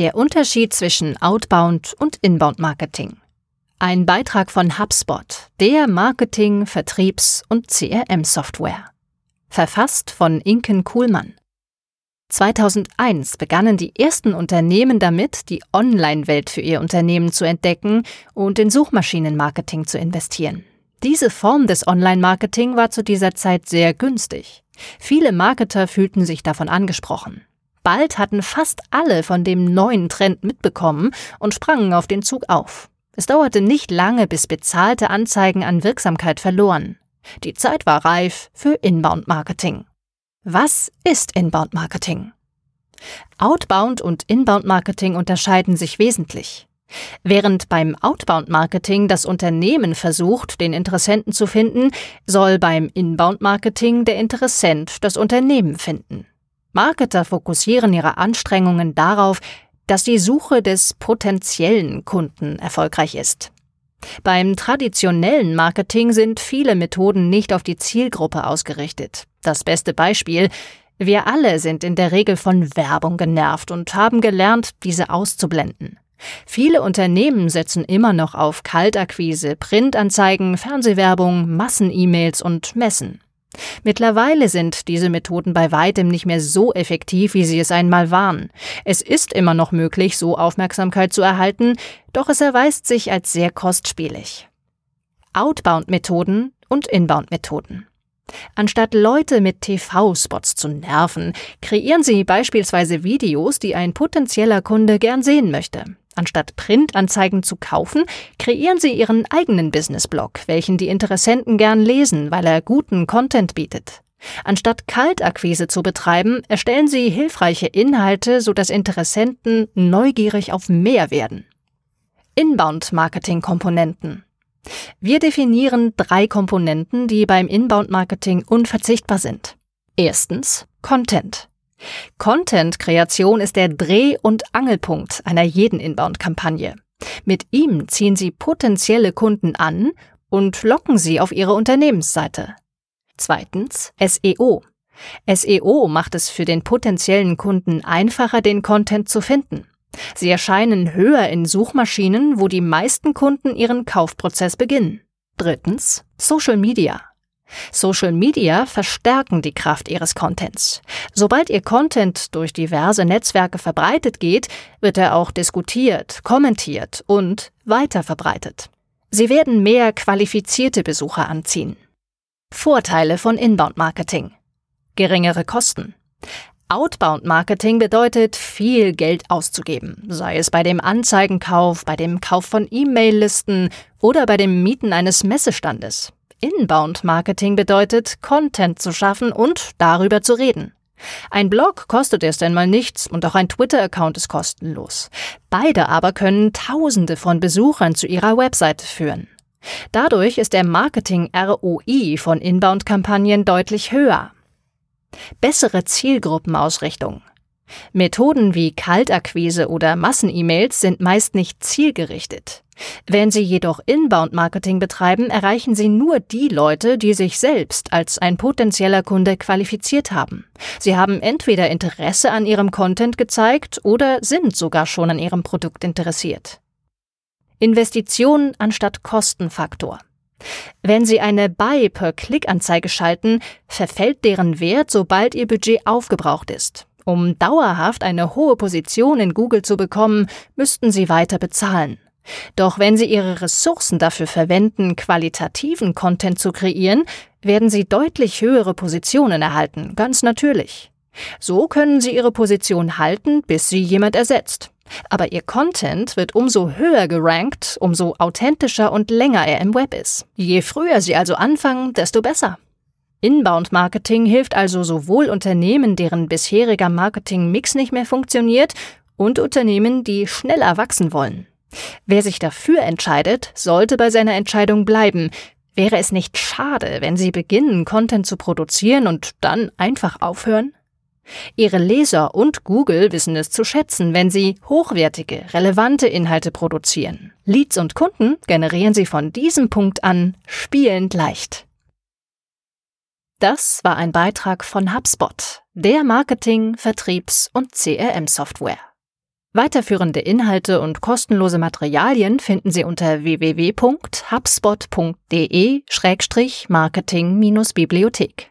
Der Unterschied zwischen Outbound und Inbound Marketing. Ein Beitrag von HubSpot, der Marketing-, Vertriebs- und CRM-Software. Verfasst von Inken Kuhlmann. 2001 begannen die ersten Unternehmen damit, die Online-Welt für ihr Unternehmen zu entdecken und in Suchmaschinenmarketing zu investieren. Diese Form des Online-Marketing war zu dieser Zeit sehr günstig. Viele Marketer fühlten sich davon angesprochen. Bald hatten fast alle von dem neuen Trend mitbekommen und sprangen auf den Zug auf. Es dauerte nicht lange, bis bezahlte Anzeigen an Wirksamkeit verloren. Die Zeit war reif für Inbound-Marketing. Was ist Inbound-Marketing? Outbound und Inbound-Marketing unterscheiden sich wesentlich. Während beim Outbound-Marketing das Unternehmen versucht, den Interessenten zu finden, soll beim Inbound-Marketing der Interessent das Unternehmen finden. Marketer fokussieren ihre Anstrengungen darauf, dass die Suche des potenziellen Kunden erfolgreich ist. Beim traditionellen Marketing sind viele Methoden nicht auf die Zielgruppe ausgerichtet. Das beste Beispiel wir alle sind in der Regel von Werbung genervt und haben gelernt, diese auszublenden. Viele Unternehmen setzen immer noch auf Kaltakquise, Printanzeigen, Fernsehwerbung, Massen-E-Mails und Messen. Mittlerweile sind diese Methoden bei weitem nicht mehr so effektiv, wie sie es einmal waren. Es ist immer noch möglich, so Aufmerksamkeit zu erhalten, doch es erweist sich als sehr kostspielig. Outbound-Methoden und Inbound-Methoden. Anstatt Leute mit TV-Spots zu nerven, kreieren sie beispielsweise Videos, die ein potenzieller Kunde gern sehen möchte. Anstatt Printanzeigen zu kaufen, kreieren sie ihren eigenen Businessblog, welchen die Interessenten gern lesen, weil er guten Content bietet. Anstatt Kaltakquise zu betreiben, erstellen sie hilfreiche Inhalte, sodass Interessenten neugierig auf mehr werden. Inbound-Marketing-Komponenten. Wir definieren drei Komponenten, die beim Inbound-Marketing unverzichtbar sind. Erstens Content. Content-Kreation ist der Dreh- und Angelpunkt einer jeden Inbound-Kampagne. Mit ihm ziehen Sie potenzielle Kunden an und locken sie auf Ihre Unternehmensseite. Zweitens SEO. SEO macht es für den potenziellen Kunden einfacher, den Content zu finden. Sie erscheinen höher in Suchmaschinen, wo die meisten Kunden ihren Kaufprozess beginnen. Drittens Social Media. Social Media verstärken die Kraft ihres Contents. Sobald ihr Content durch diverse Netzwerke verbreitet geht, wird er auch diskutiert, kommentiert und weiterverbreitet. Sie werden mehr qualifizierte Besucher anziehen. Vorteile von Inbound Marketing. Geringere Kosten. Outbound Marketing bedeutet, viel Geld auszugeben, sei es bei dem Anzeigenkauf, bei dem Kauf von E-Mail-Listen oder bei dem Mieten eines Messestandes. Inbound-Marketing bedeutet, Content zu schaffen und darüber zu reden. Ein Blog kostet erst einmal nichts und auch ein Twitter-Account ist kostenlos. Beide aber können Tausende von Besuchern zu ihrer Webseite führen. Dadurch ist der Marketing-ROI von Inbound-Kampagnen deutlich höher. Bessere Zielgruppenausrichtung. Methoden wie Kaltakquise oder Massen-E-Mails sind meist nicht zielgerichtet. Wenn Sie jedoch Inbound-Marketing betreiben, erreichen Sie nur die Leute, die sich selbst als ein potenzieller Kunde qualifiziert haben. Sie haben entweder Interesse an Ihrem Content gezeigt oder sind sogar schon an Ihrem Produkt interessiert. Investition anstatt Kostenfaktor. Wenn Sie eine Buy-per-Click-Anzeige schalten, verfällt deren Wert, sobald Ihr Budget aufgebraucht ist. Um dauerhaft eine hohe Position in Google zu bekommen, müssten Sie weiter bezahlen. Doch wenn Sie Ihre Ressourcen dafür verwenden, qualitativen Content zu kreieren, werden Sie deutlich höhere Positionen erhalten, ganz natürlich. So können Sie Ihre Position halten, bis Sie jemand ersetzt. Aber Ihr Content wird umso höher gerankt, umso authentischer und länger er im Web ist. Je früher Sie also anfangen, desto besser. Inbound-Marketing hilft also sowohl Unternehmen, deren bisheriger Marketing-Mix nicht mehr funktioniert, und Unternehmen, die schneller wachsen wollen. Wer sich dafür entscheidet, sollte bei seiner Entscheidung bleiben. Wäre es nicht schade, wenn Sie beginnen, Content zu produzieren und dann einfach aufhören? Ihre Leser und Google wissen es zu schätzen, wenn Sie hochwertige, relevante Inhalte produzieren. Leads und Kunden generieren Sie von diesem Punkt an spielend leicht. Das war ein Beitrag von HubSpot, der Marketing-, Vertriebs- und CRM-Software. Weiterführende Inhalte und kostenlose Materialien finden Sie unter www.hubspot.de-marketing-bibliothek.